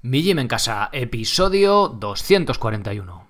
Mi Gym en Casa, episodio 241.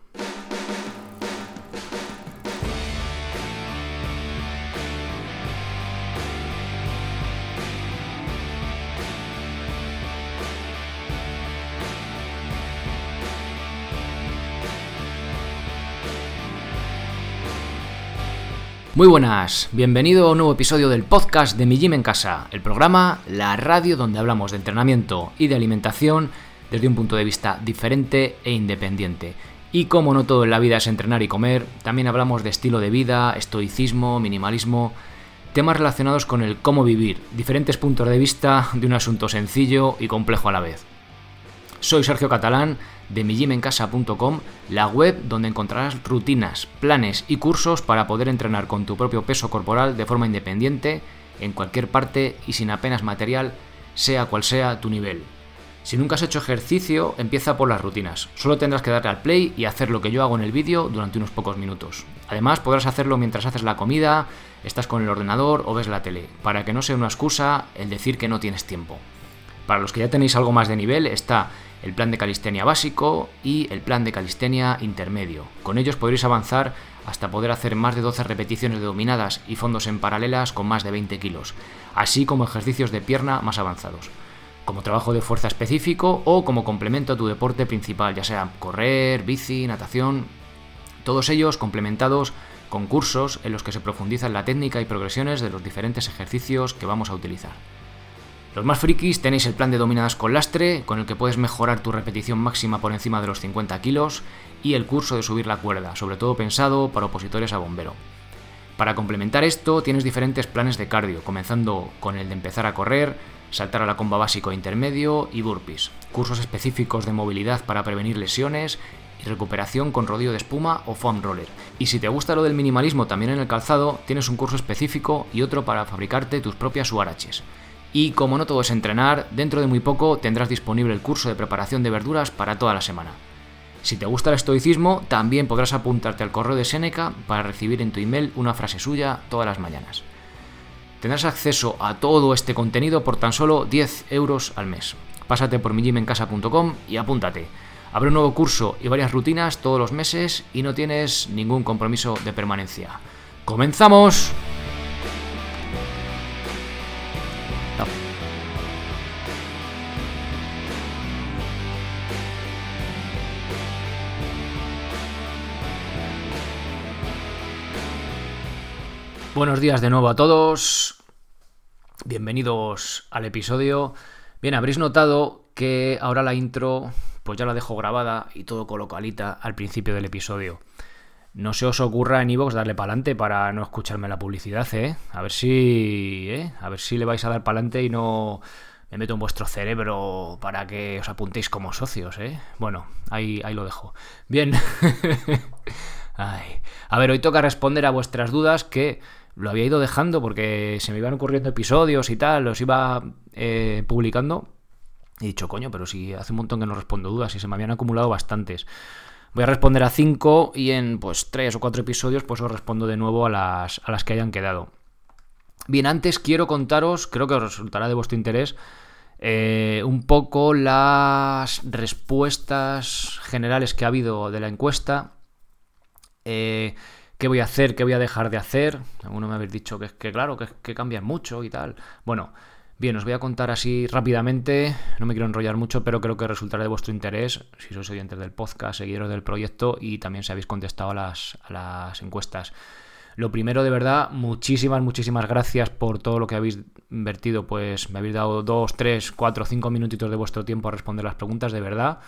Muy buenas, bienvenido a un nuevo episodio del podcast de Mi Gym en Casa, el programa, la radio donde hablamos de entrenamiento y de alimentación desde un punto de vista diferente e independiente. Y como no todo en la vida es entrenar y comer, también hablamos de estilo de vida, estoicismo, minimalismo, temas relacionados con el cómo vivir, diferentes puntos de vista de un asunto sencillo y complejo a la vez. Soy Sergio Catalán de mijimencasa.com, la web donde encontrarás rutinas, planes y cursos para poder entrenar con tu propio peso corporal de forma independiente, en cualquier parte y sin apenas material, sea cual sea tu nivel. Si nunca has hecho ejercicio, empieza por las rutinas. Solo tendrás que darle al play y hacer lo que yo hago en el vídeo durante unos pocos minutos. Además, podrás hacerlo mientras haces la comida, estás con el ordenador o ves la tele, para que no sea una excusa el decir que no tienes tiempo. Para los que ya tenéis algo más de nivel, está el plan de calistenia básico y el plan de calistenia intermedio. Con ellos podréis avanzar hasta poder hacer más de 12 repeticiones de dominadas y fondos en paralelas con más de 20 kilos, así como ejercicios de pierna más avanzados, como trabajo de fuerza específico o como complemento a tu deporte principal, ya sea correr, bici, natación, todos ellos complementados con cursos en los que se profundiza en la técnica y progresiones de los diferentes ejercicios que vamos a utilizar. Los más frikis tenéis el plan de dominadas con lastre, con el que puedes mejorar tu repetición máxima por encima de los 50 kilos, y el curso de subir la cuerda, sobre todo pensado para opositores a bombero. Para complementar esto, tienes diferentes planes de cardio, comenzando con el de empezar a correr, saltar a la comba básico intermedio y burpees, cursos específicos de movilidad para prevenir lesiones y recuperación con rodillo de espuma o foam roller. Y si te gusta lo del minimalismo también en el calzado, tienes un curso específico y otro para fabricarte tus propias suaraches. Y como no todo es entrenar, dentro de muy poco tendrás disponible el curso de preparación de verduras para toda la semana. Si te gusta el estoicismo, también podrás apuntarte al correo de Seneca para recibir en tu email una frase suya todas las mañanas. Tendrás acceso a todo este contenido por tan solo 10 euros al mes. Pásate por mijimencasa.com y apúntate. Abre un nuevo curso y varias rutinas todos los meses y no tienes ningún compromiso de permanencia. ¡Comenzamos! Buenos días de nuevo a todos. Bienvenidos al episodio. Bien, habréis notado que ahora la intro pues ya la dejo grabada y todo colocalita al principio del episodio. No se os ocurra en iVoox darle para adelante para no escucharme la publicidad, ¿eh? A ver si, ¿eh? A ver si le vais a dar para adelante y no me meto en vuestro cerebro para que os apuntéis como socios, ¿eh? Bueno, ahí, ahí lo dejo. Bien. Ay. A ver, hoy toca responder a vuestras dudas que lo había ido dejando porque se me iban ocurriendo episodios y tal, los iba eh, publicando. Y he dicho, coño, pero si hace un montón que no respondo dudas y se me habían acumulado bastantes. Voy a responder a cinco y en pues tres o cuatro episodios pues os respondo de nuevo a las, a las que hayan quedado. Bien, antes quiero contaros, creo que os resultará de vuestro interés, eh, un poco las respuestas generales que ha habido de la encuesta. Eh, qué voy a hacer, qué voy a dejar de hacer. Algunos me habéis dicho que, que claro, que, que cambian mucho y tal. Bueno, bien, os voy a contar así rápidamente, no me quiero enrollar mucho, pero creo que resultará de vuestro interés si sois oyentes del podcast, seguidores del proyecto y también si habéis contestado a las, a las encuestas. Lo primero, de verdad, muchísimas, muchísimas gracias por todo lo que habéis invertido. Pues me habéis dado dos, tres, cuatro, cinco minutitos de vuestro tiempo a responder las preguntas, de verdad.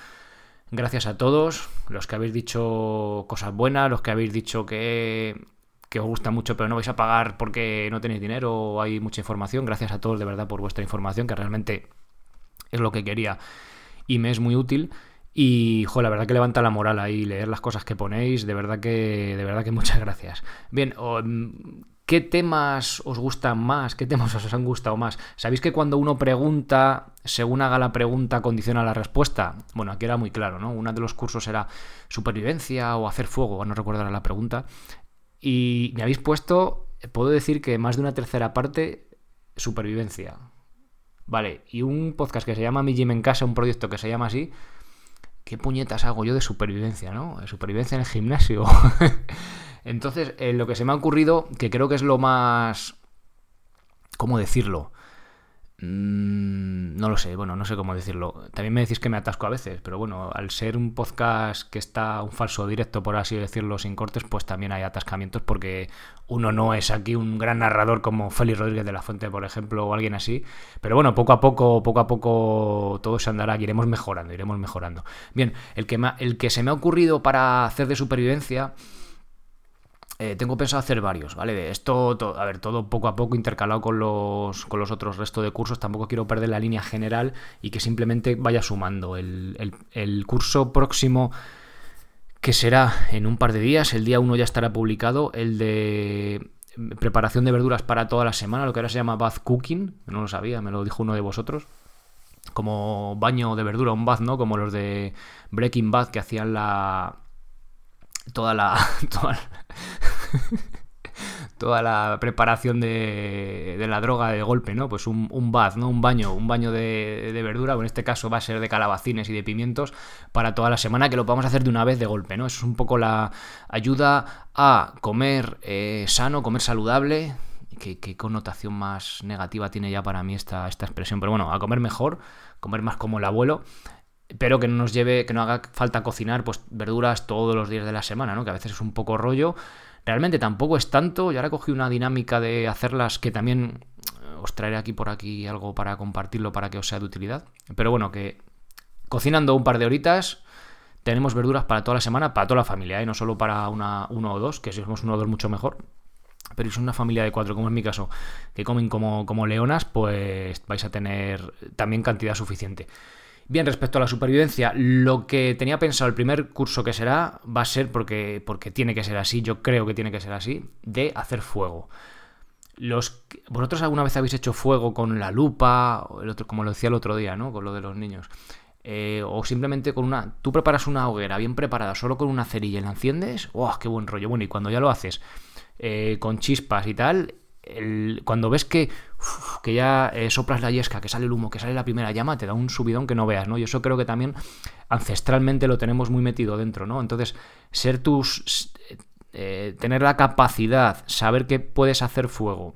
Gracias a todos, los que habéis dicho cosas buenas, los que habéis dicho que, que os gusta mucho pero no vais a pagar porque no tenéis dinero o hay mucha información. Gracias a todos de verdad por vuestra información, que realmente es lo que quería y me es muy útil. Y, jo, la verdad que levanta la moral ahí, leer las cosas que ponéis, de verdad que, de verdad que muchas gracias. Bien, ¿Qué temas os gustan más? ¿Qué temas os han gustado más? ¿Sabéis que cuando uno pregunta, según haga la pregunta, condiciona la respuesta? Bueno, aquí era muy claro, ¿no? Uno de los cursos era supervivencia o hacer fuego, no recuerdo la pregunta. Y me habéis puesto, puedo decir que más de una tercera parte, supervivencia. Vale, y un podcast que se llama Mi Gym en Casa, un proyecto que se llama así, ¿qué puñetas hago yo de supervivencia, no? De supervivencia en el gimnasio. Entonces, eh, lo que se me ha ocurrido, que creo que es lo más... ¿Cómo decirlo? Mm, no lo sé, bueno, no sé cómo decirlo. También me decís que me atasco a veces, pero bueno, al ser un podcast que está un falso directo, por así decirlo, sin cortes, pues también hay atascamientos porque uno no es aquí un gran narrador como Félix Rodríguez de la Fuente, por ejemplo, o alguien así. Pero bueno, poco a poco, poco a poco todo se andará, iremos mejorando, iremos mejorando. Bien, el que, el que se me ha ocurrido para hacer de supervivencia eh, tengo pensado hacer varios, ¿vale? Esto, a ver, todo poco a poco intercalado con los, con los otros restos de cursos. Tampoco quiero perder la línea general y que simplemente vaya sumando. El, curso próximo, que será en un par de días, el día 1 ya estará publicado, el de preparación de verduras para toda la semana, lo que ahora se llama bath cooking, no lo sabía, me lo dijo uno de vosotros como baño de verdura, un bath, ¿no? Como los de Breaking Bad que hacían la, toda la. Toda, la preparación de, la droga de golpe, ¿no? Pues un, un bath, ¿no? Un baño, un baño de, verdura, o en este caso va a ser de calabacines y de pimientos para toda la semana, que lo podamos hacer de una vez de golpe, ¿no? Eso es un poco la ayuda a comer eh, sano, comer saludable. ¿Qué, ¿Qué, connotación más negativa tiene ya para mí esta, esta expresión? Pero bueno, a comer mejor, comer más como el abuelo pero que no nos lleve, que no haga falta cocinar pues verduras todos los días de la semana, ¿no? Que a veces es un poco rollo. Realmente tampoco es tanto. Yo ahora cogí una dinámica de hacerlas que también eh, os traeré aquí por aquí algo para compartirlo para que os sea de utilidad. Pero bueno, que cocinando un par de horitas tenemos verduras para toda la semana, para toda la familia, ¿eh? no solo para una, uno o dos, que si somos uno o dos mucho mejor. Pero si es una familia de cuatro, como es mi caso, que comen como, como leonas, pues vais a tener también cantidad suficiente. Bien, respecto a la supervivencia, lo que tenía pensado el primer curso que será va a ser porque, porque tiene que ser así, yo creo que tiene que ser así, de hacer fuego. Los, ¿Vosotros alguna vez habéis hecho fuego con la lupa, el otro, como lo decía el otro día, ¿no? Con lo de los niños. Eh, o simplemente con una... Tú preparas una hoguera bien preparada solo con una cerilla y la enciendes. ¡Oh, qué buen rollo! Bueno, y cuando ya lo haces eh, con chispas y tal, cuando ves que, que ya eh, soplas la yesca, que sale el humo, que sale la primera llama, te da un subidón que no veas, ¿no? Y eso creo que también ancestralmente lo tenemos muy metido dentro, ¿no? Entonces, ser tus... Eh, tener la capacidad, saber que puedes hacer fuego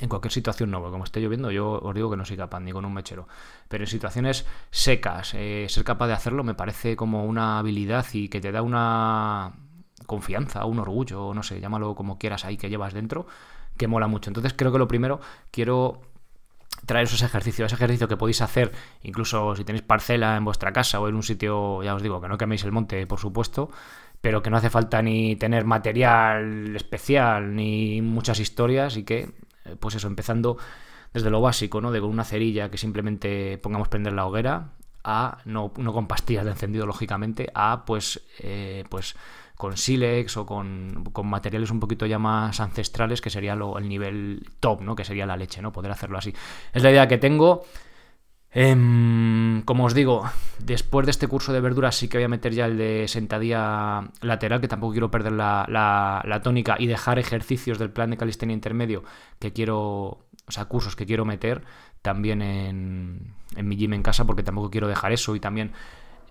en cualquier situación no, como esté lloviendo, yo os digo que no soy capaz ni con un mechero. Pero en situaciones secas, eh, ser capaz de hacerlo me parece como una habilidad y que te da una confianza, un orgullo, no sé, llámalo como quieras ahí que llevas dentro, que mola mucho. Entonces creo que lo primero quiero traer esos ejercicios, ese ejercicio que podéis hacer, incluso si tenéis parcela en vuestra casa o en un sitio, ya os digo, que no queméis el monte, por supuesto, pero que no hace falta ni tener material especial ni muchas historias y que, eh, pues eso, empezando desde lo básico, ¿no? De con una cerilla que simplemente pongamos prender la hoguera, a, no, no con pastillas de encendido, lógicamente, a, pues, eh, pues con sílex o con, materiales un poquito ya más ancestrales, que sería lo, el nivel top, ¿no? Que sería la leche, ¿no? Poder hacerlo así. Es la idea que tengo. Em, como os digo, después de este curso de verduras sí que voy a meter ya el de sentadilla lateral, que tampoco quiero perder la, la, tónica y dejar ejercicios del plan de calistenia intermedio que quiero, o sea, cursos que quiero meter también en, mi gym en casa, porque tampoco quiero dejar eso y también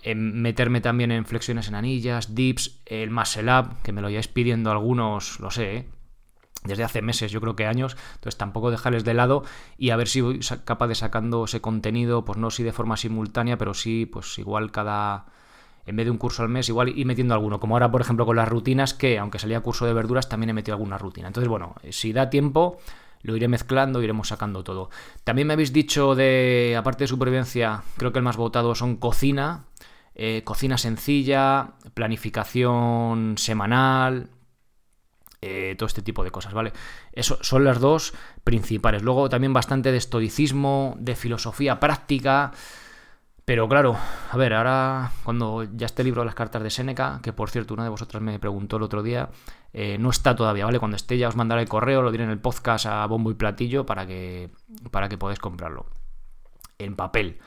meterme también en flexiones en anillas, dips, el muscle up, que me lo hayáis pidiendo algunos, lo sé, ¿eh? desde hace meses, yo creo que años, entonces tampoco dejarles de lado y a ver si voy capaz de sacando ese contenido, pues no si de forma simultánea, pero sí, pues igual cada, en vez de un curso al mes, igual y metiendo alguno, como ahora por ejemplo con las rutinas, que aunque salía curso de verduras, también he metido alguna rutina. Entonces, bueno, si da tiempo, lo iré mezclando, iremos sacando todo. También me habéis dicho de, aparte de supervivencia, creo que el más votado son cocina, eh, cocina sencilla, planificación semanal, eh, todo este tipo de cosas, ¿vale? Eso son las dos principales. Luego también bastante de estoicismo, de filosofía práctica. Pero claro, a ver, ahora cuando ya esté libro de las cartas de Séneca, que por cierto una de vosotras me preguntó el otro día, eh, no está todavía, ¿vale? Cuando esté ya os mandaré el correo, lo diré en el podcast a bombo y platillo para que, para que podáis comprarlo. En papel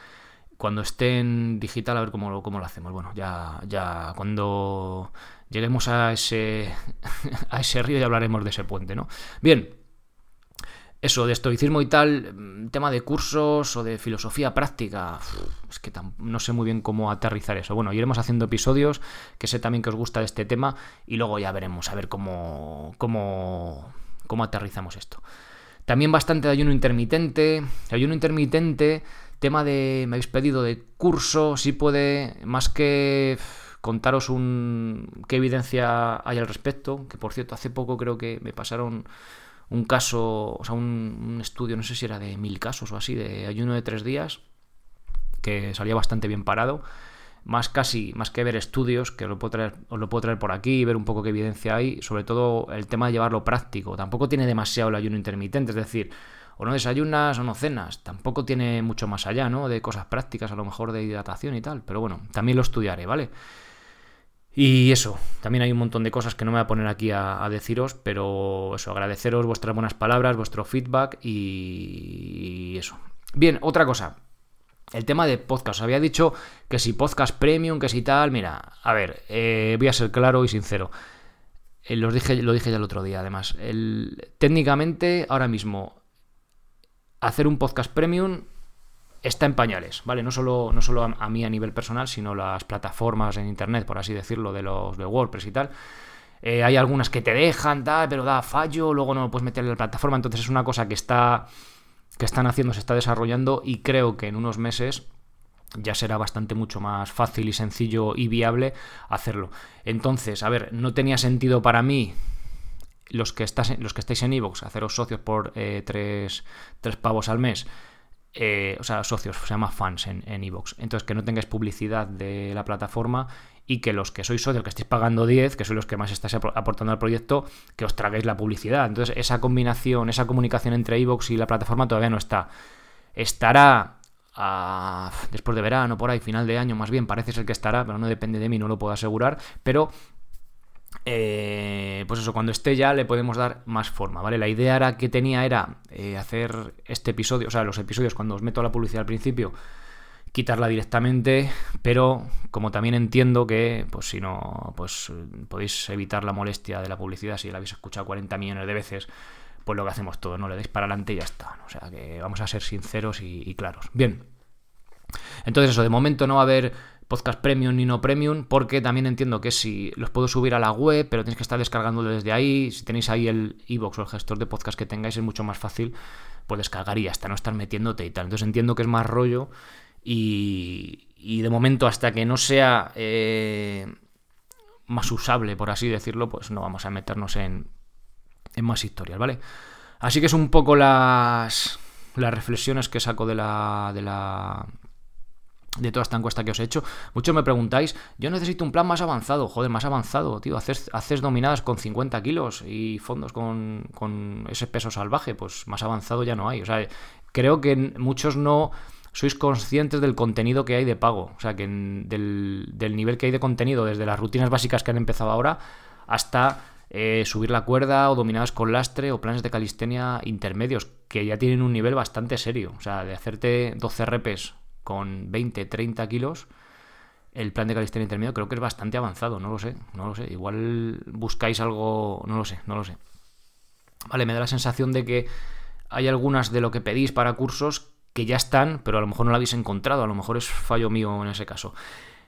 cuando esté en digital, a ver cómo, cómo lo hacemos. Bueno, ya, ya cuando lleguemos a ese, a ese río ya hablaremos de ese puente, ¿no? Bien. Eso de estoicismo y tal, mm, tema de cursos o de filosofía práctica, es que no sé muy bien cómo aterrizar eso. Bueno, iremos haciendo episodios, que sé también que os gusta este tema, y luego ya veremos a ver cómo, cómo, cómo aterrizamos esto. También bastante de ayuno intermitente. Ayuno intermitente, tema de, me habéis pedido de curso, si puede, más que contaros un, qué evidencia hay al respecto, que por cierto, hace poco creo que me pasaron un caso, o sea, un, estudio, no sé si era de mil casos o así, de ayuno de tres días, que salía bastante bien parado. Más casi, más que ver estudios, que lo, puedo traer, os lo puedo traer por aquí, ver un poco qué evidencia hay, sobre todo el tema de llevarlo práctico. Tampoco tiene demasiado el ayuno intermitente, es decir, o no desayunas o no cenas. Tampoco tiene mucho más allá, ¿no? De cosas prácticas, a lo mejor de hidratación y tal. Pero bueno, también lo estudiaré, ¿vale? Y eso, también hay un montón de cosas que no me voy a poner aquí a, deciros, pero eso, agradeceros vuestras buenas palabras, vuestro feedback y, eso. Bien, otra cosa. El tema de podcast. Os había dicho que si podcast premium, que si tal. Mira, a ver, eh, voy a ser claro y sincero. Eh, dije, lo dije ya el otro día, además. Técnicamente, ahora mismo, hacer un podcast premium está en pañales, ¿vale? No solo, no solo a, mí a nivel personal, sino las plataformas en Internet, por así decirlo, de los de WordPress y tal. Eh, hay algunas que te dejan, tal, pero da fallo, luego no puedes meter en la plataforma. Entonces es una cosa que está. que están haciendo, se está desarrollando y creo que en unos meses ya será bastante mucho más fácil y sencillo y viable hacerlo. Entonces, a ver, no tenía sentido para mí los que, estás, los que estáis en Evox, haceros socios por eh, tres, tres pavos al mes eh, o sea, socios, se llama fans en Evox. Entonces, que no tengáis publicidad de la plataforma y que los que sois socios, que estéis pagando 10, que sois los que más estáis aportando al proyecto, que os traguéis la publicidad. Entonces, esa combinación, esa comunicación entre Evox y la plataforma todavía no está. Estará después de verano, por ahí, final de año, más bien, parece ser que estará, pero no depende de mí, no lo puedo asegurar. Pero eh, pues eso, cuando esté ya le podemos dar más forma, ¿vale? La idea era que tenía era eh, hacer este episodio, o sea, los episodios cuando os meto la publicidad al principio, quitarla directamente, pero como también entiendo que, pues si no, pues podéis evitar la molestia de la publicidad si la habéis escuchado 40 millones de veces, pues lo que hacemos todo, ¿no? Le dais para adelante y ya está, O sea, que vamos a ser sinceros y claros. Bien. Entonces eso, de momento no va a haber podcast premium ni no premium, porque también entiendo que si los puedo subir a la web, pero tenéis que estar descargándolo desde ahí, si tenéis ahí el iBox o el gestor de podcast que tengáis, es mucho más fácil pues descargar y hasta no estar metiéndote y tal. Entonces entiendo que es más rollo y, y de momento hasta que no sea eh, más usable, por así decirlo, pues no vamos a meternos en, en más historias, ¿vale? Así que es un poco las, las reflexiones que saco de la, de la de toda esta encuesta que os he hecho. Muchos me preguntáis, yo necesito un plan más avanzado, joder, más avanzado, tío, haces, dominadas con 50 kilos y fondos con, con, ese peso salvaje, pues más avanzado ya no hay. O sea, creo que muchos no sois conscientes del contenido que hay de pago, o sea, que del, del, nivel que hay de contenido, desde las rutinas básicas que han empezado ahora hasta... Eh, subir la cuerda o dominadas con lastre o planes de calistenia intermedios que ya tienen un nivel bastante serio. O sea, de hacerte 12 repes con 20, 30 kilos, el plan de calistenia intermedio creo que es bastante avanzado, no lo sé, no lo sé. Igual buscáis algo, no lo sé, no lo sé. Vale, me da la sensación de que hay algunas de lo que pedís para cursos que ya están, pero a lo mejor no la habéis encontrado, a lo mejor es fallo mío en ese caso.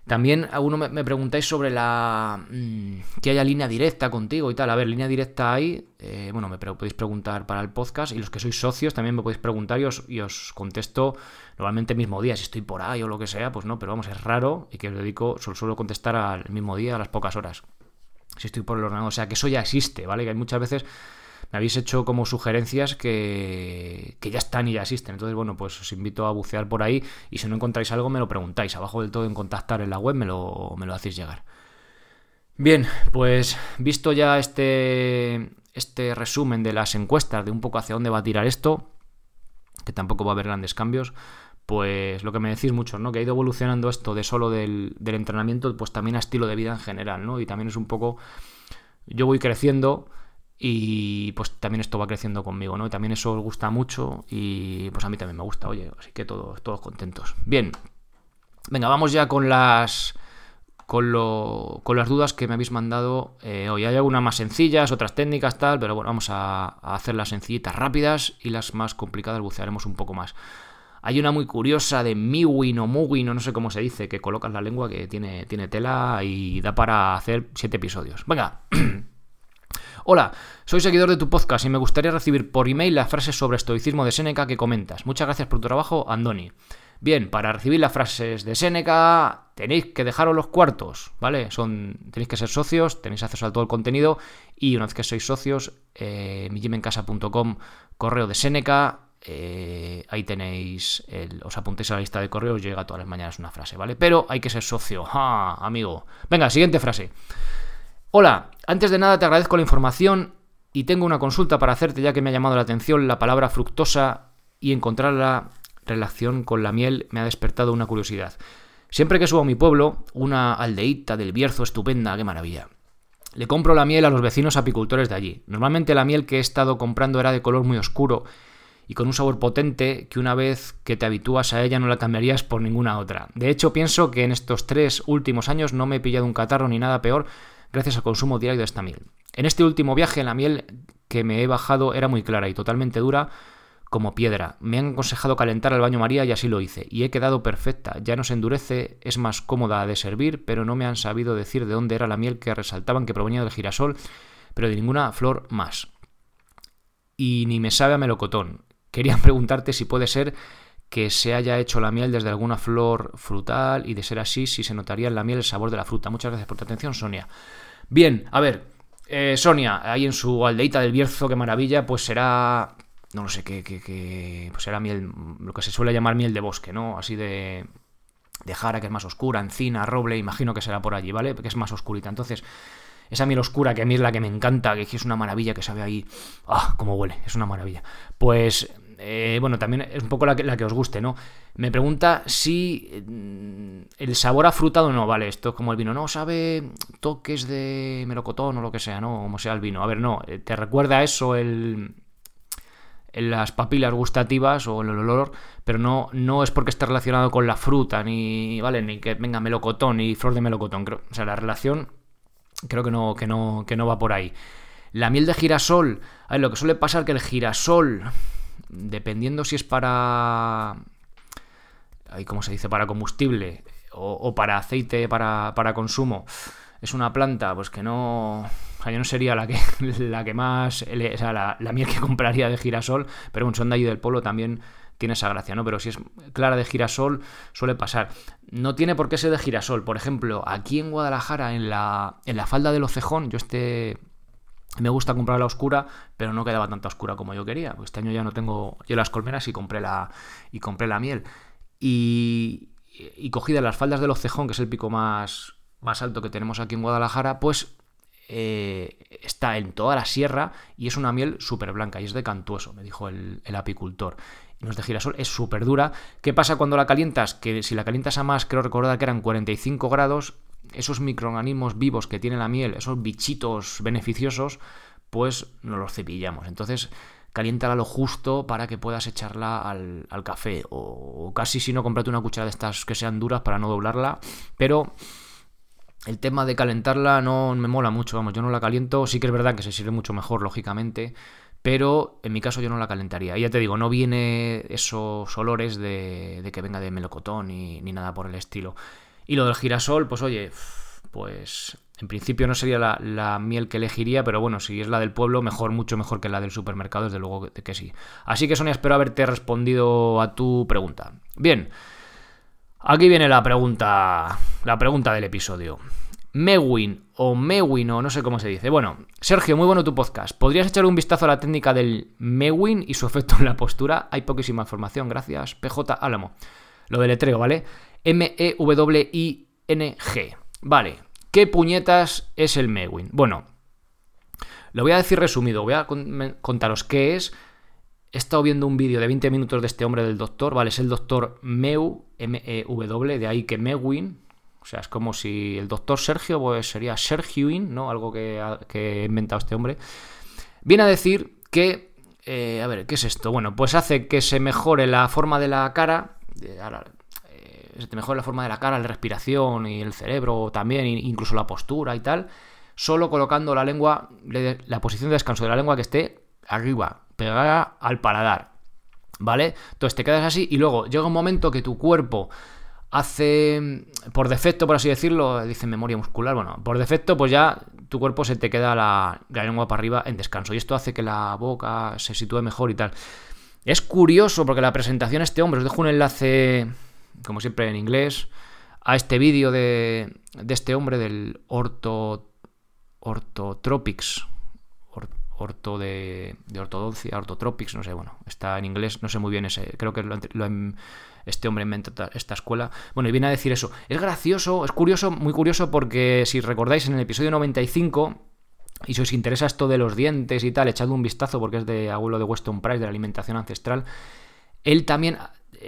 También alguno me, preguntáis sobre la mm, que haya línea directa contigo y tal. A ver, línea directa hay. Eh, bueno, me podéis preguntar para el podcast y los que sois socios también me podéis preguntar y os, contesto normalmente el mismo día. Si estoy por ahí o lo que sea, pues no, pero vamos, es raro y que os dedico, suelo contestar al mismo día, a las pocas horas. Si estoy por el ordenador. O sea, que eso ya existe, ¿vale? Que hay muchas veces me habéis hecho como sugerencias que, ya están y ya existen. Entonces, bueno, pues os invito a bucear por ahí y si no encontráis algo me lo preguntáis. Abajo del todo en contactar en la web me lo, me lo hacéis llegar. Bien, pues visto ya este, este resumen de las encuestas, de un poco hacia dónde va a tirar esto, que tampoco va a haber grandes cambios, pues lo que me decís mucho, ¿no? Que ha ido evolucionando esto de solo del, del entrenamiento, pues también a estilo de vida en general, ¿no? Y también es un poco... Yo voy creciendo y pues también esto va creciendo conmigo, ¿no? Y también eso os gusta mucho y pues a mí también me gusta, oye, así que todos, todos contentos. Bien, venga, vamos ya con las con, lo, con las dudas que me habéis mandado eh, hoy. Hay algunas más sencillas, otras técnicas, tal, pero bueno, vamos a, hacer las sencillitas rápidas y las más complicadas bucearemos un poco más. Hay una muy curiosa de Miwin o Muwin, o no sé cómo se dice, que colocas la lengua que tiene, tiene tela y da para hacer siete episodios. Venga. Hola, soy seguidor de tu podcast y me gustaría recibir por email las frases sobre estoicismo de Seneca que comentas. Muchas gracias por tu trabajo, Andoni. Bien, para recibir las frases de Seneca tenéis que dejaros los cuartos, ¿vale? Son, tenéis que ser socios, tenéis acceso a todo el contenido y una vez que sois socios, eh, correo de Seneca, eh, ahí tenéis, os apuntéis a la lista de correos, llega todas las mañanas una frase, ¿vale? Pero hay que ser socio, ¡Ah, amigo! Venga, siguiente frase. Hola, antes de nada te agradezco la información y tengo una consulta para hacerte ya que me ha llamado la atención la palabra fructosa y encontrarla relación con la miel me ha despertado una curiosidad. Siempre que subo a mi pueblo, una aldeíta del Bierzo estupenda, qué maravilla. Le compro la miel a los vecinos apicultores de allí. Normalmente la miel que he estado comprando era de color muy oscuro y con un sabor potente que una vez que te habitúas a ella no la cambiarías por ninguna otra. De hecho, pienso que en estos tres últimos años no me he pillado un catarro ni nada peor gracias al consumo diario de esta miel. En este último viaje la miel que me he bajado era muy clara y totalmente dura como piedra. Me han aconsejado calentar al baño María y así lo hice. Y he quedado perfecta. Ya no se endurece, es más cómoda de servir, pero no me han sabido decir de dónde era la miel que resaltaban que provenía del girasol, pero de ninguna flor más. Y ni me sabe a melocotón. Quería preguntarte si puede ser que se haya hecho la miel desde alguna flor frutal y de ser así, si se notaría en la miel el sabor de la fruta. Muchas gracias por tu atención, Sonia. Bien, a ver, eh, Sonia, ahí en su aldeita del Bierzo, qué maravilla, pues será no lo sé, qué que, pues era miel, lo que se suele llamar miel de bosque, ¿no? Así de, de jara, que es más oscura, encina, roble, imagino que será por allí, ¿vale? Que es más oscurita. Entonces, esa miel oscura, que a mí es la que me encanta, que es una maravilla, que sabe ahí, ¡ah! cómo huele, es una maravilla. Pues, eh, bueno, también es un poco la que, la que os guste, ¿no? Me pregunta si mm, el sabor ha frutado o no, vale, esto es como el vino, no, sabe toques de melocotón o lo que sea, ¿no? Como sea el vino. A ver, no, eh, te recuerda eso el las papilas gustativas o el olor, pero no, no es porque esté relacionado con la fruta, ni, ¿vale? Ni que venga melocotón, ni flor de melocotón. Creo, o sea, la relación creo que no, que no, que no va por ahí. La miel de girasol, a lo que suele pasar que el girasol, dependiendo si es para... ¿Cómo se dice? Para combustible o, para aceite para, para consumo, es una planta pues que no o sea, yo no sería la que, la que más. O sea, la, miel que compraría de girasol, pero un son de del pueblo también tiene esa gracia, ¿no? Pero si es clara de girasol, suele pasar. No tiene por qué ser de girasol. Por ejemplo, aquí en Guadalajara, en la, en la falda del Ocejón, yo este. Me gusta comprar la oscura, pero no quedaba tanta oscura como yo quería. Este año ya no tengo yo las colmenas y compré la, y compré la miel. Y, y cogida en las faldas del Ocejón, que es el pico más, más alto que tenemos aquí en Guadalajara, pues eh, está en toda la sierra y es una miel súper blanca y es de cantuoso, me dijo el, apicultor. No es de girasol, es súper dura. ¿Qué pasa cuando la calientas? Que si la calientas a más, creo recordar que eran 45 grados, esos microorganismos vivos que tiene la miel, esos bichitos beneficiosos, pues nos los cepillamos. Entonces, caliéntala lo justo para que puedas echarla al, café. O, casi si no, comprate una cuchara de estas que sean duras para no doblarla. Pero el tema de calentarla no me mola mucho, vamos, yo no la caliento, sí que es verdad que se sirve mucho mejor, lógicamente, pero en mi caso yo no la calentaría. Y ya te digo, no viene esos olores de, que venga de melocotón ni, ni, nada por el estilo. Y lo del girasol, pues oye, pues en principio no sería la, la, miel que elegiría, pero bueno, si es la del pueblo, mejor, mucho mejor que la del supermercado, desde luego que, sí. Así que Sonia, espero haberte respondido a tu pregunta. Bien. Aquí viene la pregunta, la pregunta del episodio. Mewin o Mewin o no sé cómo se dice. Bueno, Sergio, muy bueno tu podcast. ¿Podrías echar un vistazo a la técnica del Mewin y su efecto en la postura? Hay poquísima información, gracias. PJ Álamo. Lo deletreo, ¿vale? M-E-W-I-N-G. Vale, ¿qué puñetas es el Mewin? Bueno, lo voy a decir resumido, voy a contaros qué es he estado viendo un vídeo de 20 minutos de este hombre del doctor, ¿vale? Es el doctor Meu, M-E-W, de ahí que Mewin. O sea, es como si el doctor Sergio, pues sería Sergioin, ¿no? Algo que ha, inventado este hombre. Viene a decir que. Eh, a ver, ¿qué es esto? Bueno, pues hace que se mejore la forma de la cara. Eh, se te mejore la forma de la cara, la respiración y el cerebro también, incluso la postura y tal, solo colocando la lengua, la posición de descanso de la lengua que esté arriba, pegada al paladar. ¿Vale? Entonces te quedas así y luego llega un momento que tu cuerpo hace, por defecto, por así decirlo, dice memoria muscular, bueno, por defecto, pues ya tu cuerpo se te queda la, lengua para arriba en descanso. Y esto hace que la boca se sitúe mejor y tal. Es curioso porque la presentación de este hombre, os dejo un enlace, como siempre en inglés, a este vídeo de, de este hombre del orto, ortotropics, orto de, de, ortodoncia, ortotropics, no sé, bueno, está en inglés, no sé muy bien ese, creo que lo, este hombre inventa esta escuela. Bueno, y viene a decir eso. Es gracioso, es curioso, muy curioso porque si recordáis en el episodio 95, y si os interesa esto de los dientes y tal, echad un vistazo porque es de abuelo de Weston Price, de la alimentación ancestral, él también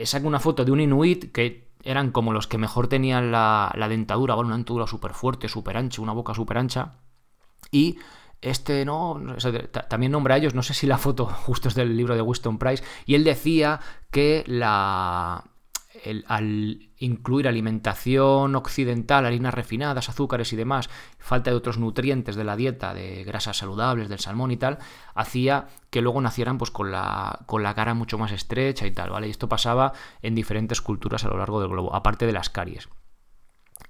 saca una foto de un inuit que eran como los que mejor tenían la, la dentadura, bueno, una dentadura súper fuerte, súper ancha, una boca súper ancha, y este no, también nombra a ellos, no sé si la foto justo es del libro de Winston Price, y él decía que la, al incluir alimentación occidental, harinas refinadas, azúcares y demás, falta de otros nutrientes de la dieta, de grasas saludables, del salmón y tal, hacía que luego nacieran pues con la, con la cara mucho más estrecha y tal, ¿vale? Y esto pasaba en diferentes culturas a lo largo del globo, aparte de las caries.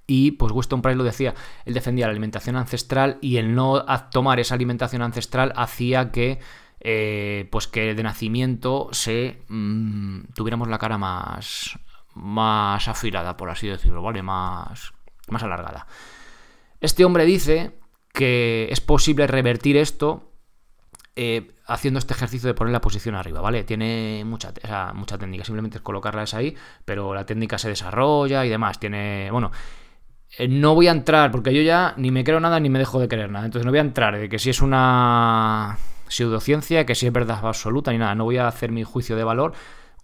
Y pues Weston Price lo decía, él defendía la alimentación ancestral y el no tomar esa alimentación ancestral hacía que, eh, pues que de nacimiento se mm, tuviéramos la cara más, más afilada, por así decirlo, ¿vale? Más, más alargada. Este hombre dice que es posible revertir esto eh, haciendo este ejercicio de poner la posición arriba, ¿vale? Tiene mucha, mucha técnica, simplemente es colocarlas ahí, pero la técnica se desarrolla y demás. Tiene, bueno, eh, no voy a entrar, porque yo ya ni me creo nada ni me dejo de creer nada. Entonces no voy a entrar de que si es una pseudociencia, que si es verdad absoluta ni nada. No voy a hacer mi juicio de valor.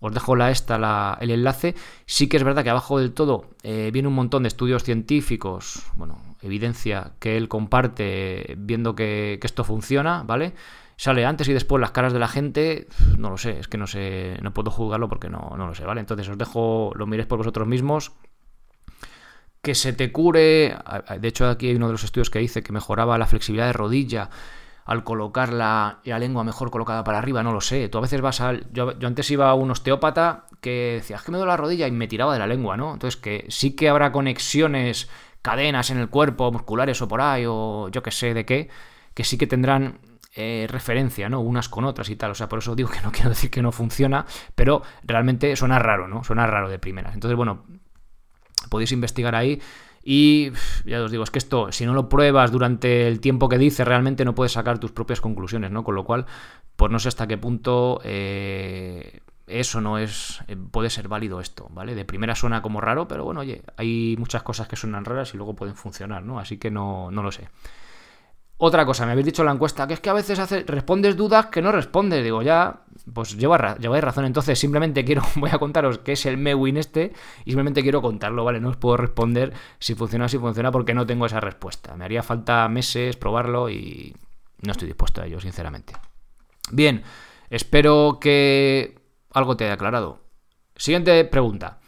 Os dejo la esta, el enlace. Sí que es verdad que abajo del todo eh, viene un montón de estudios científicos, bueno, evidencia que él comparte viendo que, esto funciona, ¿vale? Sale antes y después las caras de la gente, no lo sé, es que no sé, no puedo juzgarlo porque no, no lo sé, ¿vale? Entonces os dejo, lo miréis por vosotros mismos que se te cure. De hecho, aquí hay uno de los estudios que dice que mejoraba la flexibilidad de rodilla al colocar la, lengua mejor colocada para arriba, no lo sé. Tú a veces vas al. Yo, antes iba a un osteópata que decía, es que me duele la rodilla y me tiraba de la lengua, ¿no? Entonces, que sí que habrá conexiones, cadenas en el cuerpo, musculares o por ahí, o yo que sé de qué, que sí que tendrán eh, referencia, ¿no? Unas con otras y tal. O sea, por eso digo que no quiero decir que no funciona, pero realmente suena raro, ¿no? Suena raro de primeras. Entonces, bueno, podéis investigar ahí. Y ya os digo, es que esto, si no lo pruebas durante el tiempo que dice, realmente no puedes sacar tus propias conclusiones, ¿no? Con lo cual, pues no sé hasta qué punto eh, eso no es. Eh, puede ser válido esto, ¿vale? De primera suena como raro, pero bueno, oye, hay muchas cosas que suenan raras y luego pueden funcionar, ¿no? Así que no, no lo sé. Otra cosa, me habéis dicho en la encuesta, que es que a veces respondes dudas que no respondes. Digo, ya, pues lleva, lleváis razón. Entonces, simplemente quiero, voy a contaros qué es el Mewin este y simplemente quiero contarlo, ¿vale? No os puedo responder si funciona o si funciona porque no tengo esa respuesta. Me haría falta meses probarlo y no estoy dispuesto a ello, sinceramente. Bien, espero que algo te haya aclarado. Siguiente pregunta.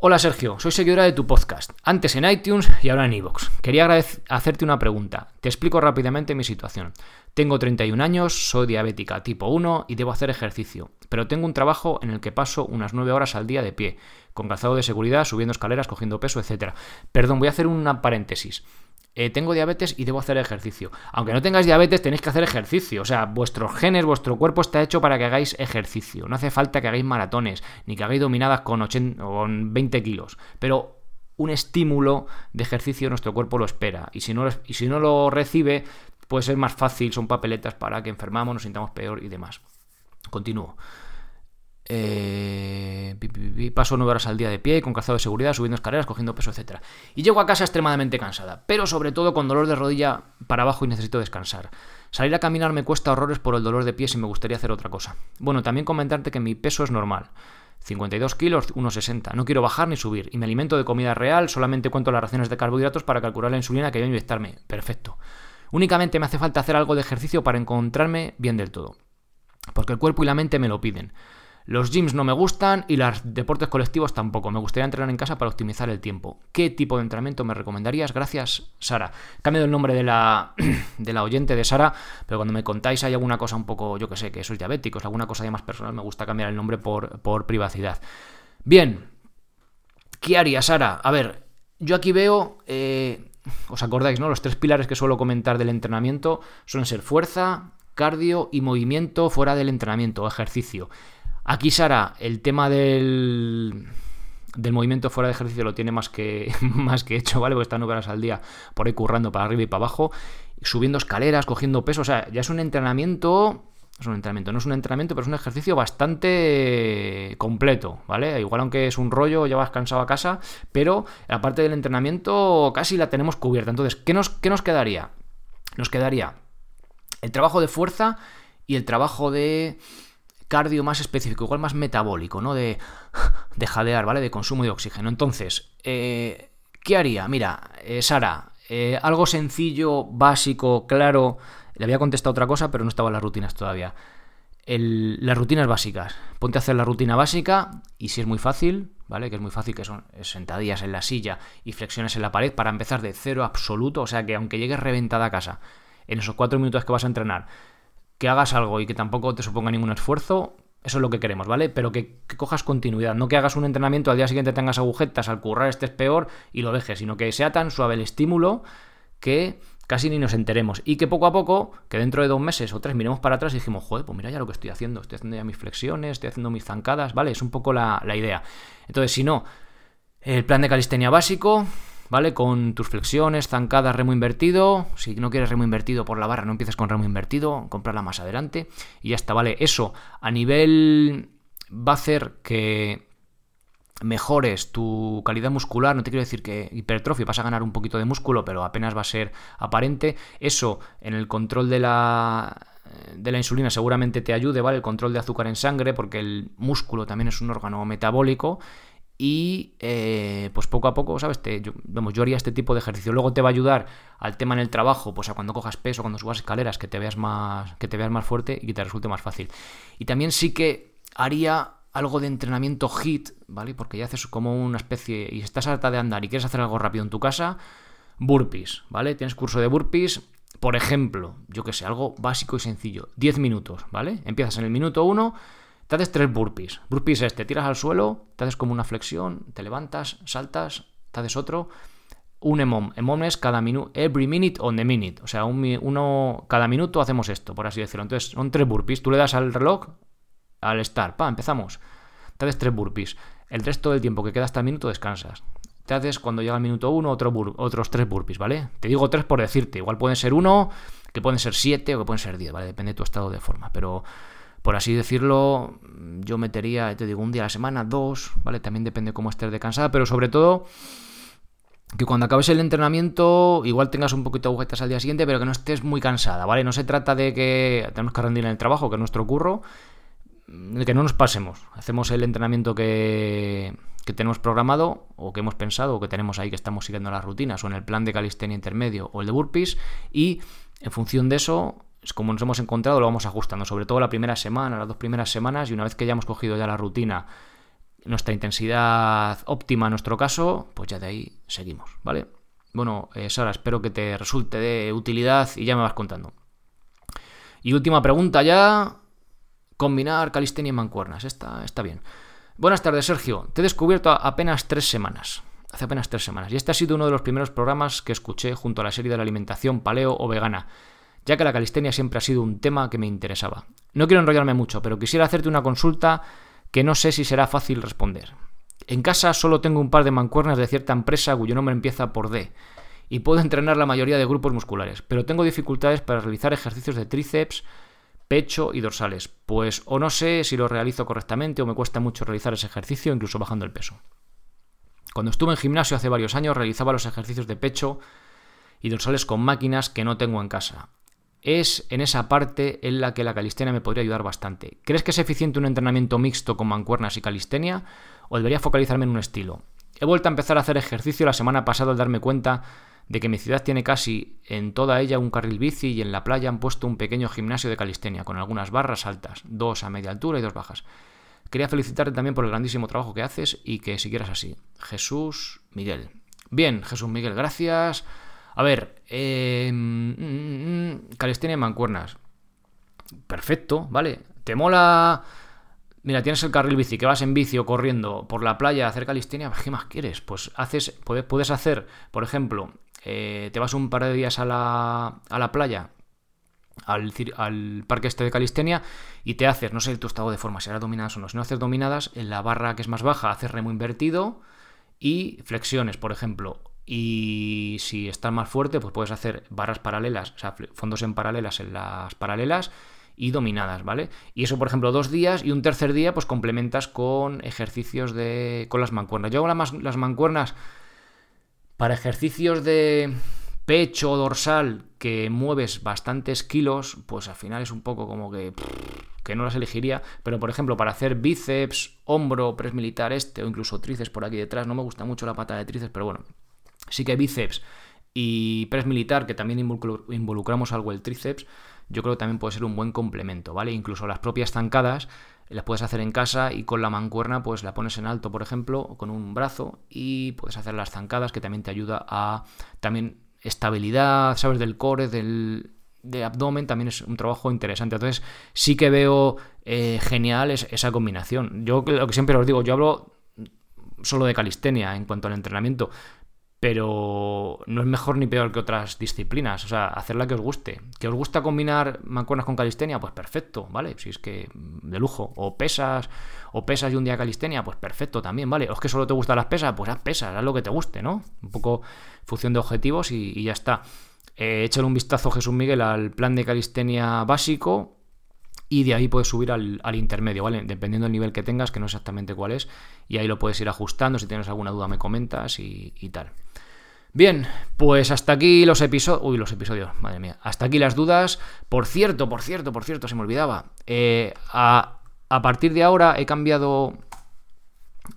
Hola Sergio, soy seguidora de tu podcast, antes en iTunes y ahora en iVoox. Quería hacerte una pregunta. Te explico rápidamente mi situación. Tengo 31 años, soy diabética tipo 1 y debo hacer ejercicio, pero tengo un trabajo en el que paso unas 9 horas al día de pie, con calzado de seguridad, subiendo escaleras, cogiendo peso, etc. Perdón, voy a hacer una paréntesis. Eh, tengo diabetes y debo hacer ejercicio. Aunque no tengáis diabetes, tenéis que hacer ejercicio. O sea, vuestros genes, vuestro cuerpo está hecho para que hagáis ejercicio. No hace falta que hagáis maratones, ni que hagáis dominadas con, 80, con 20 kilos. Pero un estímulo de ejercicio nuestro cuerpo lo espera. Y si no, y si no lo recibe, puede ser más fácil, son papeletas para que enfermamos, nos sintamos peor y demás. Continúo. Eh, paso nueve horas al día de pie, con calzado de seguridad, subiendo escaleras, cogiendo peso, etc. Y llego a casa extremadamente cansada, pero sobre todo con dolor de rodilla para abajo y necesito descansar. Salir a caminar me cuesta horrores por el dolor de pies y me gustaría hacer otra cosa. Bueno, también comentarte que mi peso es normal. 52 kilos, 1,60. No quiero bajar ni subir. Y me alimento de comida real, solamente cuento las raciones de carbohidratos para calcular la insulina que a inyectarme. Perfecto. Únicamente me hace falta hacer algo de ejercicio para encontrarme bien del todo. Porque el cuerpo y la mente me lo piden. Los gyms no me gustan y los deportes colectivos tampoco. Me gustaría entrenar en casa para optimizar el tiempo. ¿Qué tipo de entrenamiento me recomendarías? Gracias, Sara. Cambio el nombre de la, de la oyente de Sara, pero cuando me contáis hay alguna cosa un poco, yo que sé, que sois diabéticos, alguna cosa ya más personal, me gusta cambiar el nombre por, por privacidad. Bien. ¿Qué haría, Sara? A ver, yo aquí veo... Eh, ¿Os acordáis, no? Los tres pilares que suelo comentar del entrenamiento suelen ser fuerza, cardio y movimiento fuera del entrenamiento ejercicio. Aquí Sara, el tema del, del movimiento fuera de ejercicio lo tiene más que, más que hecho, ¿vale? Porque está nueve al día por ahí currando para arriba y para abajo, subiendo escaleras, cogiendo peso, o sea, ya es un entrenamiento es un entrenamiento, no es un entrenamiento, pero es un ejercicio bastante completo, ¿vale? Igual aunque es un rollo, ya vas cansado a casa, pero la parte del entrenamiento casi la tenemos cubierta. Entonces, ¿qué nos, qué nos quedaría? Nos quedaría el trabajo de fuerza y el trabajo de cardio más específico, igual más metabólico, ¿no? De, de jadear, ¿vale? De consumo de oxígeno. Entonces, eh, ¿qué haría? Mira, eh, Sara, eh, algo sencillo, básico, claro. Le había contestado otra cosa, pero no estaban las rutinas todavía. las rutinas básicas. Ponte a hacer la rutina básica y si es muy fácil, ¿vale? Que es muy fácil, que son sentadillas en la silla y flexiones en la pared para empezar de cero absoluto. O sea que aunque llegues reventada a casa, en esos cuatro minutos que vas a entrenar, que hagas algo y que tampoco te suponga ningún esfuerzo, eso es lo que queremos, ¿vale? Pero que, cojas continuidad, no que hagas un entrenamiento, al día siguiente tengas agujetas, al currar estés peor y lo dejes, sino que sea tan suave el estímulo que casi ni nos enteremos. Y que poco a poco, que dentro de dos meses o tres miremos para atrás y dijimos, joder, pues mira ya lo que estoy haciendo, estoy haciendo ya mis flexiones, estoy haciendo mis zancadas, ¿vale? Es un poco la, la idea. Entonces, si no, el plan de calistenia básico, ¿vale? Con tus flexiones, zancadas, remo invertido. Si no quieres remo invertido por la barra, no empieces con remo invertido, comprarla más adelante. Y ya está, ¿vale? Eso a nivel va a hacer que mejores tu calidad muscular, no te quiero decir que hipertrofia, vas a ganar un poquito de músculo, pero apenas va a ser aparente. Eso en el control de la de la insulina seguramente te ayude, ¿vale? El control de azúcar en sangre, porque el músculo también es un órgano metabólico y eh, pues poco a poco, ¿sabes? Te, yo, yo haría este tipo de ejercicio. Luego te va a ayudar al tema en el trabajo, pues a cuando cojas peso, cuando subas escaleras, que te veas más, que te veas más fuerte y que te resulte más fácil. Y también sí que haría algo de entrenamiento HIT, ¿vale? Porque ya haces como una especie, y estás harta de andar y quieres hacer algo rápido en tu casa, burpees, ¿vale? Tienes curso de burpees, por ejemplo, yo que sé, algo básico y sencillo, 10 minutos, ¿vale? Empiezas en el minuto 1 te haces tres burpees. Burpees es, te tiras al suelo, te haces como una flexión, te levantas, saltas, te haces otro. Un EMOM. EMOM es cada minuto, every minute on the minute. O sea, uno, cada minuto hacemos esto, por así decirlo. Entonces, son tres burpees. Tú le das al reloj, al start, pa, empezamos. Te haces tres burpees. El resto del tiempo que queda hasta el minuto descansas. Te haces cuando llega el minuto uno otro otros tres burpees, ¿vale? Te digo tres por decirte. Igual pueden ser uno, que pueden ser siete o que pueden ser diez, ¿vale? Depende de tu estado de forma. Pero por así decirlo, yo metería, te digo, un día a la semana, dos, ¿vale? También depende cómo estés de cansada, pero sobre todo que cuando acabes el entrenamiento igual tengas un poquito de agujetas al día siguiente, pero que no estés muy cansada, ¿vale? No se trata de que tenemos que rendir en el trabajo, que es nuestro curro, que no nos pasemos. Hacemos el entrenamiento que, que tenemos programado o que hemos pensado o que tenemos ahí que estamos siguiendo las rutinas o en el plan de calistenia intermedio o el de burpees y en función de eso como nos hemos encontrado, lo vamos ajustando, sobre todo la primera semana, las dos primeras semanas, y una vez que ya hemos cogido ya la rutina, nuestra intensidad óptima en nuestro caso, pues ya de ahí seguimos, ¿vale? Bueno, eh, Sara, espero que te resulte de utilidad y ya me vas contando. Y última pregunta ya, combinar calistenia y mancuernas, está, está bien. Buenas tardes, Sergio. Te he descubierto apenas tres semanas. Hace apenas tres semanas. Y este ha sido uno de los primeros programas que escuché junto a la serie de la alimentación paleo o vegana ya que la calistenia siempre ha sido un tema que me interesaba. No quiero enrollarme mucho, pero quisiera hacerte una consulta que no sé si será fácil responder. En casa solo tengo un par de mancuernas de cierta empresa cuyo nombre empieza por D, y puedo entrenar la mayoría de grupos musculares, pero tengo dificultades para realizar ejercicios de tríceps, pecho y dorsales, pues o no sé si lo realizo correctamente o me cuesta mucho realizar ese ejercicio, incluso bajando el peso. Cuando estuve en gimnasio hace varios años realizaba los ejercicios de pecho y dorsales con máquinas que no tengo en casa es en esa parte en la que la calistenia me podría ayudar bastante. ¿Crees que es eficiente un entrenamiento mixto con mancuernas y calistenia? ¿O debería focalizarme en un estilo? He vuelto a empezar a hacer ejercicio la semana pasada al darme cuenta de que mi ciudad tiene casi en toda ella un carril bici y en la playa han puesto un pequeño gimnasio de calistenia con algunas barras altas, dos a media altura y dos bajas. Quería felicitarte también por el grandísimo trabajo que haces y que siguieras así. Jesús Miguel. Bien, Jesús Miguel, gracias. A ver, eh, mm, mm, mm, calistenia y mancuernas. Perfecto, ¿vale? ¿Te mola? Mira, tienes el carril bici, que vas en bici o corriendo por la playa a hacer calistenia, ¿qué más quieres? Pues haces, puedes hacer, por ejemplo, eh, te vas un par de días a la, a la playa al, al, parque este de calistenia y te haces, no sé tu estado de forma, si harás dominadas o no, si no haces dominadas, en la barra que es más baja haces remo invertido y flexiones, por ejemplo. Y si estás más fuerte, pues puedes hacer barras paralelas, o sea, fondos en paralelas en las paralelas y dominadas, ¿vale? Y eso, por ejemplo, dos días y un tercer día, pues complementas con ejercicios de. con las mancuernas. Yo hago las mancuernas para ejercicios de pecho dorsal que mueves bastantes kilos, pues al final es un poco como que, que no las elegiría. Pero por ejemplo, para hacer bíceps, hombro, press militar este o incluso tríceps por aquí detrás, no me gusta mucho la pata de tríceps, pero bueno, sí que bíceps y press militar, que también involucramos algo el tríceps, yo creo que también puede ser un buen complemento, ¿vale? Incluso las propias zancadas las puedes hacer en casa y con la mancuerna pues la pones en alto, por ejemplo, con un brazo y puedes hacer las zancadas que también te ayuda a también estabilidad, ¿sabes? Del core, del de abdomen, también es un trabajo interesante. Entonces, sí que veo eh, genial esa combinación. Yo lo que siempre os digo, yo hablo solo de calistenia en cuanto al entrenamiento, pero no es mejor ni peor que otras disciplinas. O sea, hacerla que os guste. ¿Que os gusta combinar mancuernas con calistenia? Pues perfecto, ¿vale? Si es que de lujo. O pesas, o pesas y un día calistenia, pues perfecto también, ¿vale? O es que solo te gustan las pesas, pues haz pesas, haz lo que te guste, ¿no? Un poco función de objetivos y, ya está. Eh, échale un vistazo, Jesús Miguel, al plan de calistenia básico y de ahí puedes subir al, intermedio, ¿vale? Dependiendo del nivel que tengas, que no exactamente cuál es, y ahí lo puedes ir ajustando, si tienes alguna duda me comentas y, tal. Bien, pues hasta aquí los episodios... Uy, los episodios, madre mía. Hasta aquí las dudas. Por cierto, por cierto, por cierto, se me olvidaba. Eh, a, a partir de ahora he cambiado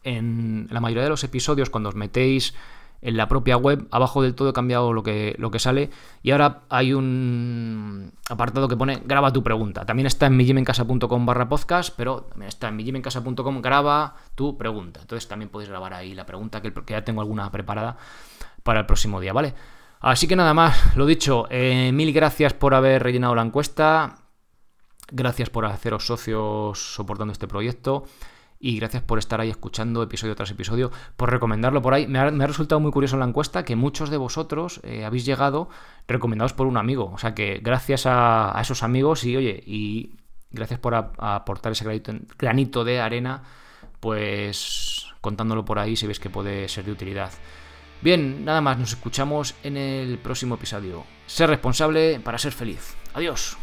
en la mayoría de los episodios, cuando os metéis en la propia web. Abajo del todo he cambiado lo que, lo que sale. Y ahora hay un apartado que pone graba tu pregunta. También está en millimencasa.com barra podcast, pero también está en millimencasa.com graba tu pregunta. Entonces también podéis grabar ahí la pregunta, que, ya tengo alguna preparada para el próximo día, ¿vale? Así que nada más, lo dicho, eh, mil gracias por haber rellenado la encuesta. Gracias por haceros socios soportando este proyecto y gracias por estar ahí escuchando episodio tras episodio, por recomendarlo por ahí. Me ha, resultado muy curioso en la encuesta que muchos de vosotros eh, habéis llegado recomendados por un amigo. O sea que gracias a, esos amigos y oye, y gracias por aportar ese granito, de arena, pues contándolo por ahí si veis que puede ser de utilidad. Bien, nada más, nos escuchamos en el próximo episodio. Ser responsable para ser feliz. Adiós.